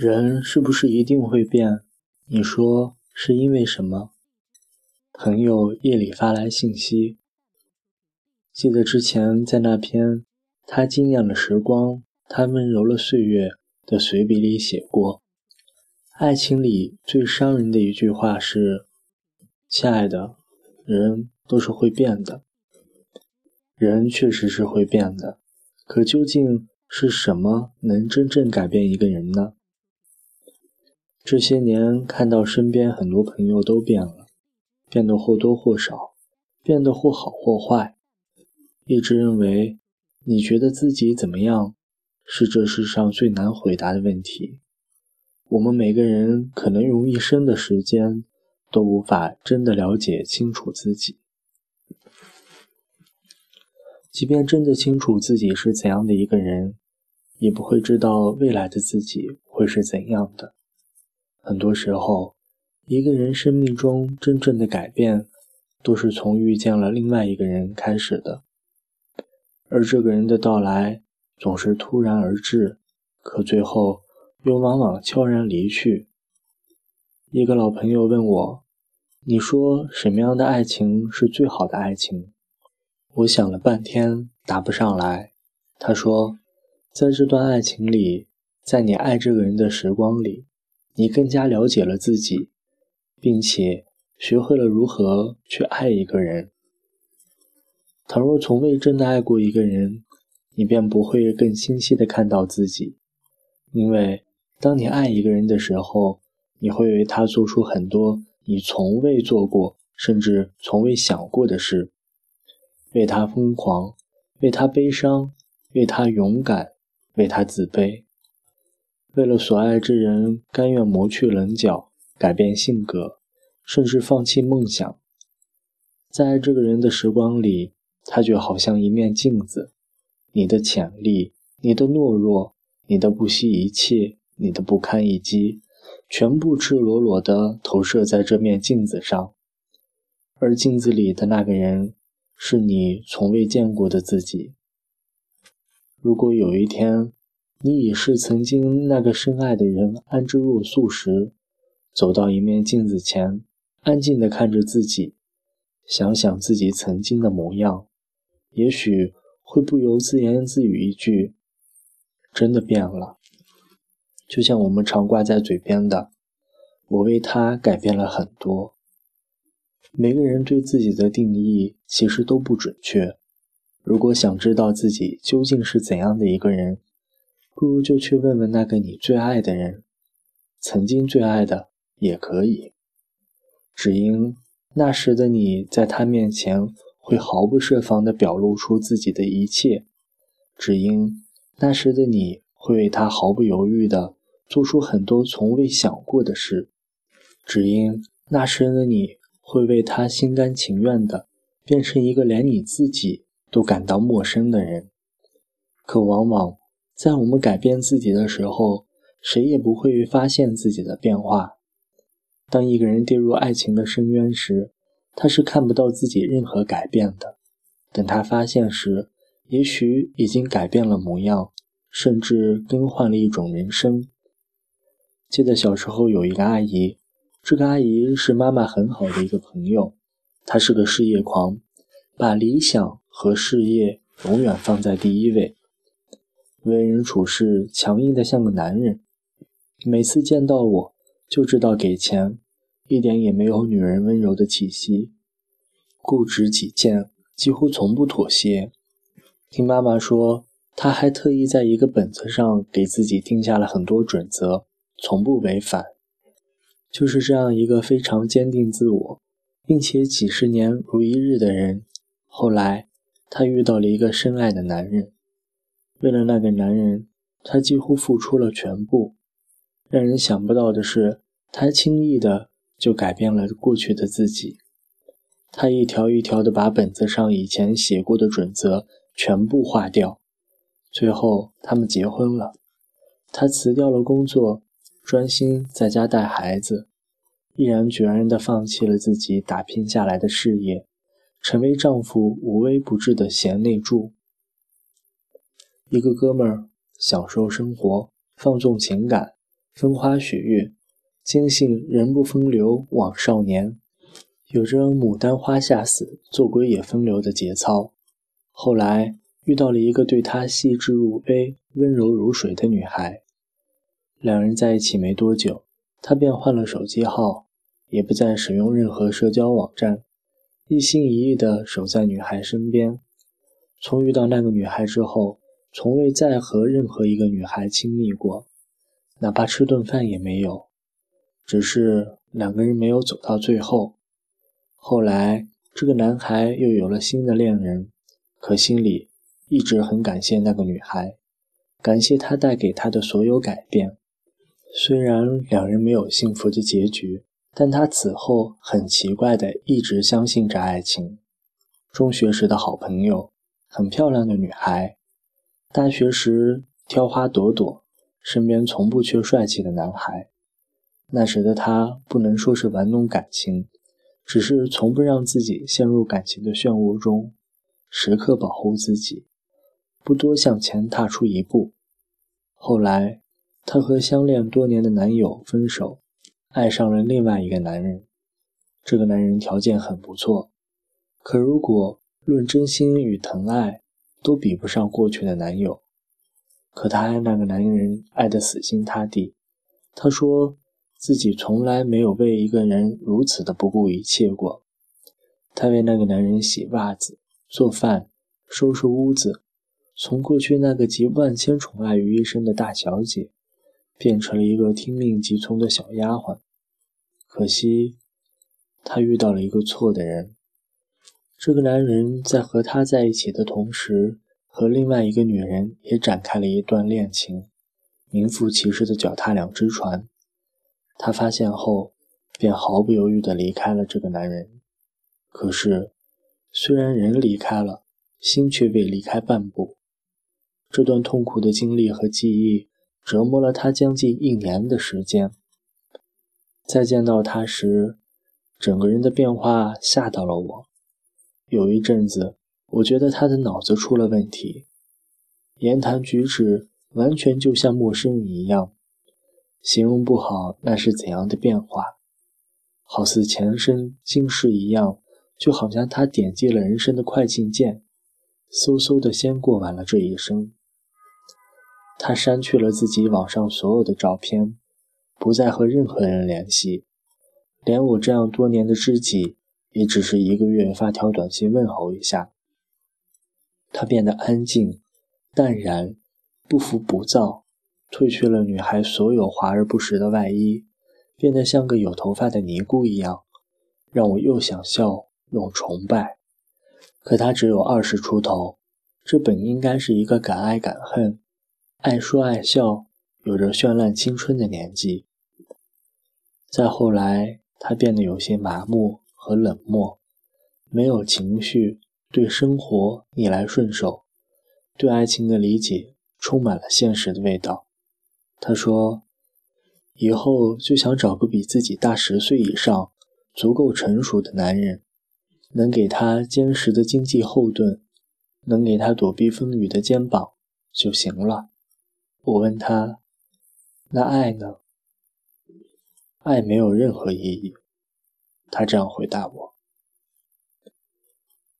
人是不是一定会变？你说是因为什么？朋友夜里发来信息，记得之前在那篇“他惊艳了时光，他温柔了岁月”的随笔里写过，爱情里最伤人的一句话是：“亲爱的，人都是会变的。”人确实是会变的，可究竟是什么能真正改变一个人呢？这些年看到身边很多朋友都变了，变得或多或少，变得或好或坏。一直认为，你觉得自己怎么样，是这世上最难回答的问题。我们每个人可能用一生的时间，都无法真的了解清楚自己。即便真的清楚自己是怎样的一个人，也不会知道未来的自己会是怎样的。很多时候，一个人生命中真正的改变，都是从遇见了另外一个人开始的。而这个人的到来总是突然而至，可最后又往往悄然离去。一个老朋友问我：“你说什么样的爱情是最好的爱情？”我想了半天，答不上来。他说：“在这段爱情里，在你爱这个人的时光里，你更加了解了自己，并且学会了如何去爱一个人。倘若从未真的爱过一个人，你便不会更清晰的看到自己。因为当你爱一个人的时候，你会为他做出很多你从未做过，甚至从未想过的事。”为他疯狂，为他悲伤，为他勇敢，为他自卑，为了所爱之人，甘愿磨去棱角，改变性格，甚至放弃梦想。在这个人的时光里，他就好像一面镜子，你的潜力，你的懦弱，你的不惜一切，你的不堪一击，全部赤裸裸地投射在这面镜子上，而镜子里的那个人。是你从未见过的自己。如果有一天，你已是曾经那个深爱的人安之若素时，走到一面镜子前，安静地看着自己，想想自己曾经的模样，也许会不由自言自语一句：“真的变了。”就像我们常挂在嘴边的：“我为他改变了很多。”每个人对自己的定义其实都不准确。如果想知道自己究竟是怎样的一个人，不如就去问问那个你最爱的人，曾经最爱的也可以。只因那时的你在他面前会毫不设防地表露出自己的一切，只因那时的你会为他毫不犹豫地做出很多从未想过的事，只因那时的你。会为他心甘情愿的变成一个连你自己都感到陌生的人，可往往在我们改变自己的时候，谁也不会发现自己的变化。当一个人跌入爱情的深渊时，他是看不到自己任何改变的。等他发现时，也许已经改变了模样，甚至更换了一种人生。记得小时候有一个阿姨。这个阿姨是妈妈很好的一个朋友，她是个事业狂，把理想和事业永远放在第一位，为人处事强硬的像个男人。每次见到我就知道给钱，一点也没有女人温柔的气息，固执己见，几乎从不妥协。听妈妈说，她还特意在一个本子上给自己定下了很多准则，从不违反。就是这样一个非常坚定自我，并且几十年如一日的人。后来，他遇到了一个深爱的男人，为了那个男人，她几乎付出了全部。让人想不到的是，她轻易的就改变了过去的自己。她一条一条的把本子上以前写过的准则全部划掉。最后，他们结婚了。他辞掉了工作。专心在家带孩子，毅然决然的放弃了自己打拼下来的事业，成为丈夫无微不至的贤内助。一个哥们儿享受生活，放纵情感，风花雪月，坚信人不风流枉少年，有着牡丹花下死，做鬼也风流的节操。后来遇到了一个对他细致入微、温柔如水的女孩，两人在一起没多久，他便换了手机号，也不再使用任何社交网站，一心一意地守在女孩身边。从遇到那个女孩之后，从未再和任何一个女孩亲密过，哪怕吃顿饭也没有。只是两个人没有走到最后。后来，这个男孩又有了新的恋人，可心里一直很感谢那个女孩，感谢她带给他的所有改变。虽然两人没有幸福的结局，但他此后很奇怪的一直相信着爱情。中学时的好朋友。很漂亮的女孩，大学时挑花朵朵，身边从不缺帅气的男孩。那时的他不能说是玩弄感情，只是从不让自己陷入感情的漩涡中，时刻保护自己，不多向前踏出一步。后来，她和相恋多年的男友分手，爱上了另外一个男人。这个男人条件很不错，可如果……论真心与疼爱，都比不上过去的男友。可她爱那个男人爱得死心塌地。她说自己从来没有为一个人如此的不顾一切过。她为那个男人洗袜子、做饭、收拾屋子，从过去那个集万千宠爱于一身的大小姐，变成了一个听命即从的小丫鬟。可惜，她遇到了一个错的人。这个男人在和她在一起的同时，和另外一个女人也展开了一段恋情，名副其实的脚踏两只船。他发现后，便毫不犹豫地离开了这个男人。可是，虽然人离开了，心却未离开半步。这段痛苦的经历和记忆折磨了他将近一年的时间。再见到他时，整个人的变化吓到了我。有一阵子，我觉得他的脑子出了问题，言谈举止完全就像陌生人一样，形容不好那是怎样的变化，好似前生今世一样，就好像他点击了人生的快进键，嗖嗖的先过完了这一生。他删去了自己网上所有的照片，不再和任何人联系，连我这样多年的知己。也只是一个月发条短信问候一下，他变得安静、淡然、不浮不躁，褪去了女孩所有华而不实的外衣，变得像个有头发的尼姑一样，让我又想笑又崇拜。可他只有二十出头，这本应该是一个敢爱敢恨、爱说爱笑、有着绚烂青春的年纪。再后来，他变得有些麻木。和冷漠，没有情绪，对生活逆来顺受，对爱情的理解充满了现实的味道。他说：“以后就想找个比自己大十岁以上、足够成熟的男人，能给他坚实的经济后盾，能给他躲避风雨的肩膀就行了。”我问他：“那爱呢？”爱没有任何意义。他这样回答我：“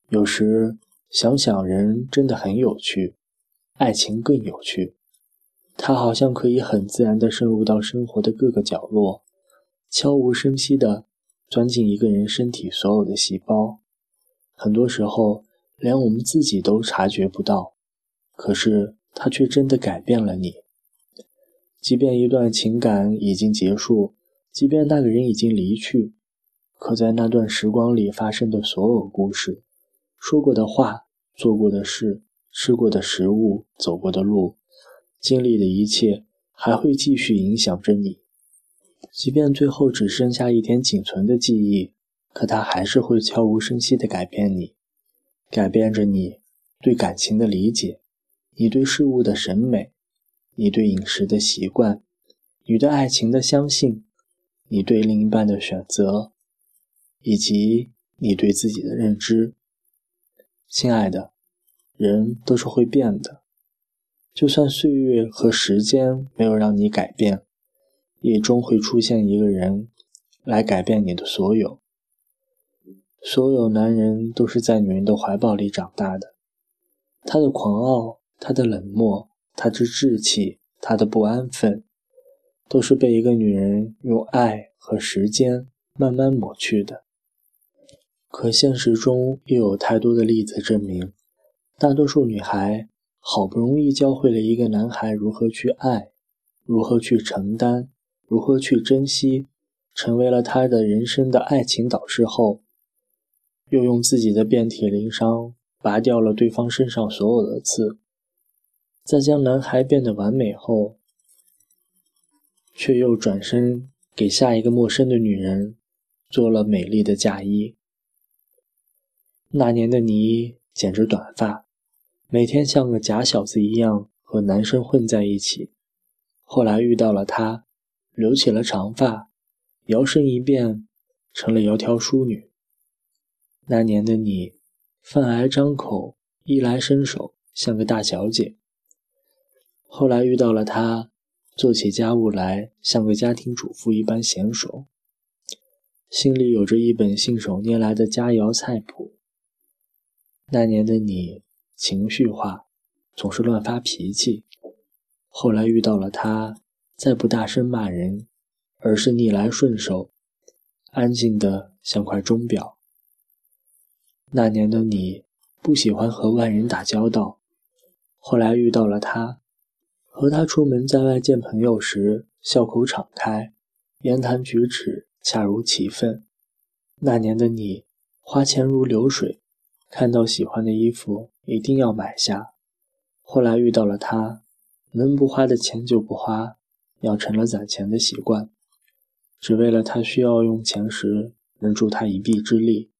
有时想想，人真的很有趣，爱情更有趣。它好像可以很自然地渗入到生活的各个角落，悄无声息地钻进一个人身体所有的细胞。很多时候，连我们自己都察觉不到。可是，它却真的改变了你。即便一段情感已经结束，即便那个人已经离去。”可在那段时光里发生的所有故事，说过的话，做过的事，吃过的食物，走过的路，经历的一切，还会继续影响着你。即便最后只剩下一点仅存的记忆，可它还是会悄无声息地改变你，改变着你对感情的理解，你对事物的审美，你对饮食的习惯，你对爱情的相信，你对另一半的选择。以及你对自己的认知，亲爱的，人都是会变的。就算岁月和时间没有让你改变，也终会出现一个人来改变你的所有。所有男人都是在女人的怀抱里长大的，他的狂傲，他的冷漠，他的志气，他的不安分，都是被一个女人用爱和时间慢慢抹去的。可现实中又有太多的例子证明，大多数女孩好不容易教会了一个男孩如何去爱，如何去承担，如何去珍惜，成为了他的人生的爱情导师后。又用自己的遍体鳞伤拔掉了对方身上所有的刺，在将男孩变得完美后，却又转身给下一个陌生的女人做了美丽的嫁衣。那年的你剪着短发，每天像个假小子一样和男生混在一起。后来遇到了他，留起了长发，摇身一变成了窈窕淑女。那年的你，饭来张口，衣来伸手，像个大小姐。后来遇到了他，做起家务来像个家庭主妇一般娴熟，心里有着一本信手拈来的佳肴菜谱。那年的你，情绪化，总是乱发脾气。后来遇到了他，再不大声骂人，而是逆来顺受，安静的像块钟表。那年的你不喜欢和外人打交道，后来遇到了他，和他出门在外见朋友时，笑口敞开，言谈举止恰如其分。那年的你花钱如流水，看到喜欢的衣服一定要买下。后来遇到了他，能不花的钱就不花，养成了攒钱的习惯，只为了他需要用钱时能助他一臂之力。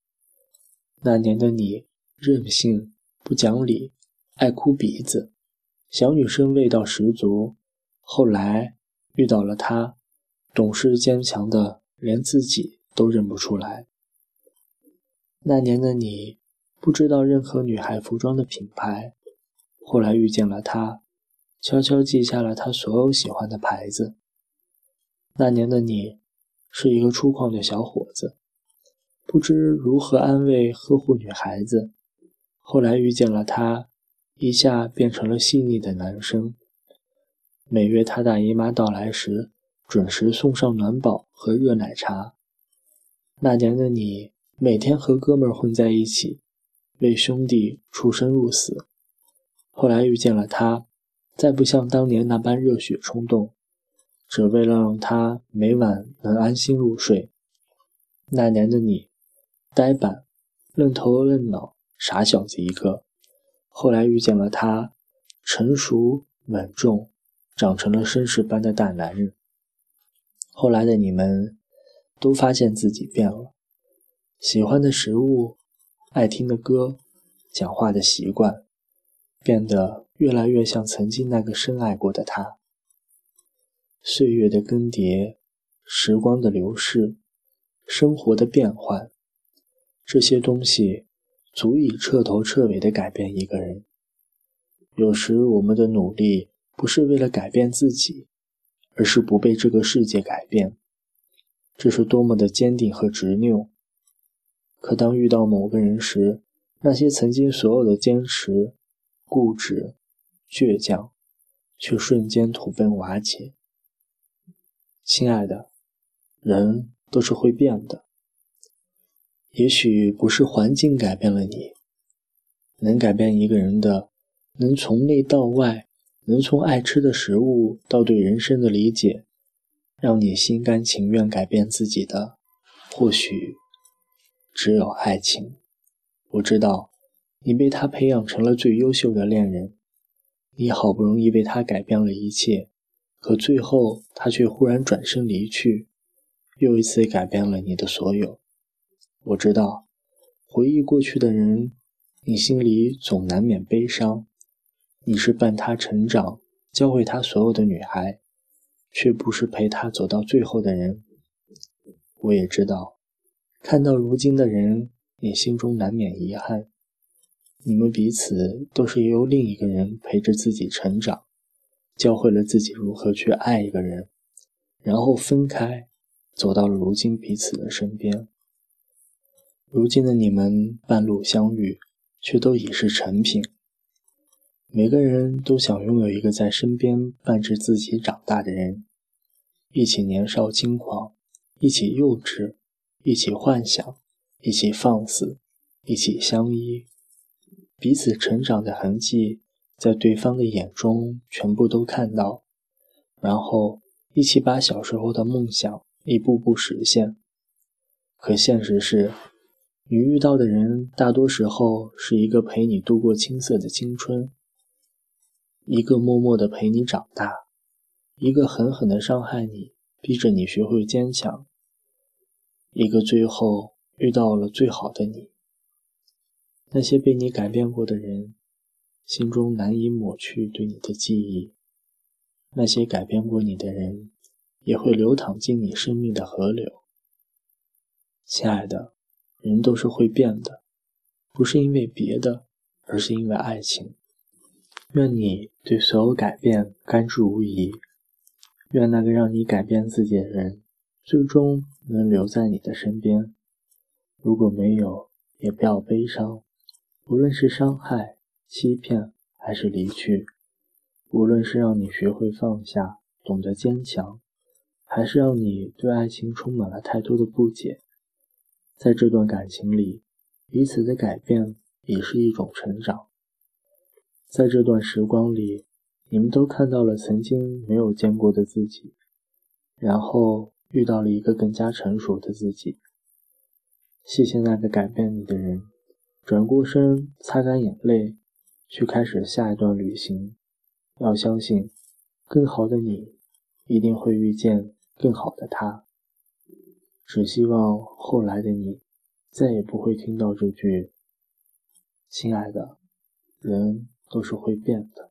那年的你任性、不讲理、爱哭鼻子，小女生味道十足。后来遇到了他，懂事坚强的连自己都认不出来。那年的你不知道任何女孩服装的品牌，后来遇见了他，悄悄记下了他所有喜欢的牌子。那年的你是一个粗犷的小伙子。不知如何安慰呵护女孩子，后来遇见了他，一下变成了细腻的男生。每月他大姨妈到来时，准时送上暖宝和热奶茶。那年的你，每天和哥们混在一起，为兄弟出生入死。后来遇见了他，再不像当年那般热血冲动，只为了让他每晚能安心入睡。那年的你。呆板、愣头愣脑、傻小子一个。后来遇见了他，成熟稳重，长成了绅士般的大男人。后来的你们，都发现自己变了，喜欢的食物、爱听的歌、讲话的习惯，变得越来越像曾经那个深爱过的他。岁月的更迭，时光的流逝，生活的变换。这些东西足以彻头彻尾地改变一个人。有时我们的努力不是为了改变自己，而是不被这个世界改变。这是多么的坚定和执拗！可当遇到某个人时，那些曾经所有的坚持、固执、倔强，却瞬间土崩瓦解。亲爱的，人都是会变的。也许不是环境改变了你，能改变一个人的，能从内到外，能从爱吃的食物到对人生的理解，让你心甘情愿改变自己的，或许只有爱情。我知道，你被他培养成了最优秀的恋人，你好不容易为他改变了一切，可最后他却忽然转身离去，又一次改变了你的所有。我知道，回忆过去的人，你心里总难免悲伤。你是伴他成长、教会他所有的女孩，却不是陪他走到最后的人。我也知道，看到如今的人，你心中难免遗憾。你们彼此都是由另一个人陪着自己成长，教会了自己如何去爱一个人。然后分开，走到了如今彼此的身边。如今的你们半路相遇，却都已是成品。每个人都想拥有一个在身边伴着自己长大的人，一起年少轻狂，一起幼稚，一起幻想，一起放肆，一起相依，彼此成长的痕迹在对方的眼中全部都看到，然后一起把小时候的梦想一步步实现。可现实是。你遇到的人，大多时候是一个陪你度过青涩的青春，一个默默的陪你长大，一个狠狠的伤害你，逼着你学会坚强，一个最后遇到了最好的你。那些被你改变过的人，心中难以抹去对你的记忆；那些改变过你的人，也会流淌进你生命的河流。亲爱的。人都是会变的，不是因为别的，而是因为爱情。愿你对所有改变甘之无疑。愿那个让你改变自己的人，最终能留在你的身边。如果没有，也不要悲伤。无论是伤害、欺骗，还是离去；无论是让你学会放下、懂得坚强，还是让你对爱情充满了太多的不解。在这段感情里，彼此的改变也是一种成长。在这段时光里，你们都看到了曾经没有见过的自己，然后遇到了一个更加成熟的自己。谢谢那个改变你的人，转过身，擦干眼泪，去开始下一段旅行。要相信，更好的你一定会遇见更好的他。只希望后来的你，再也不会听到这句“亲爱的”，人都是会变的。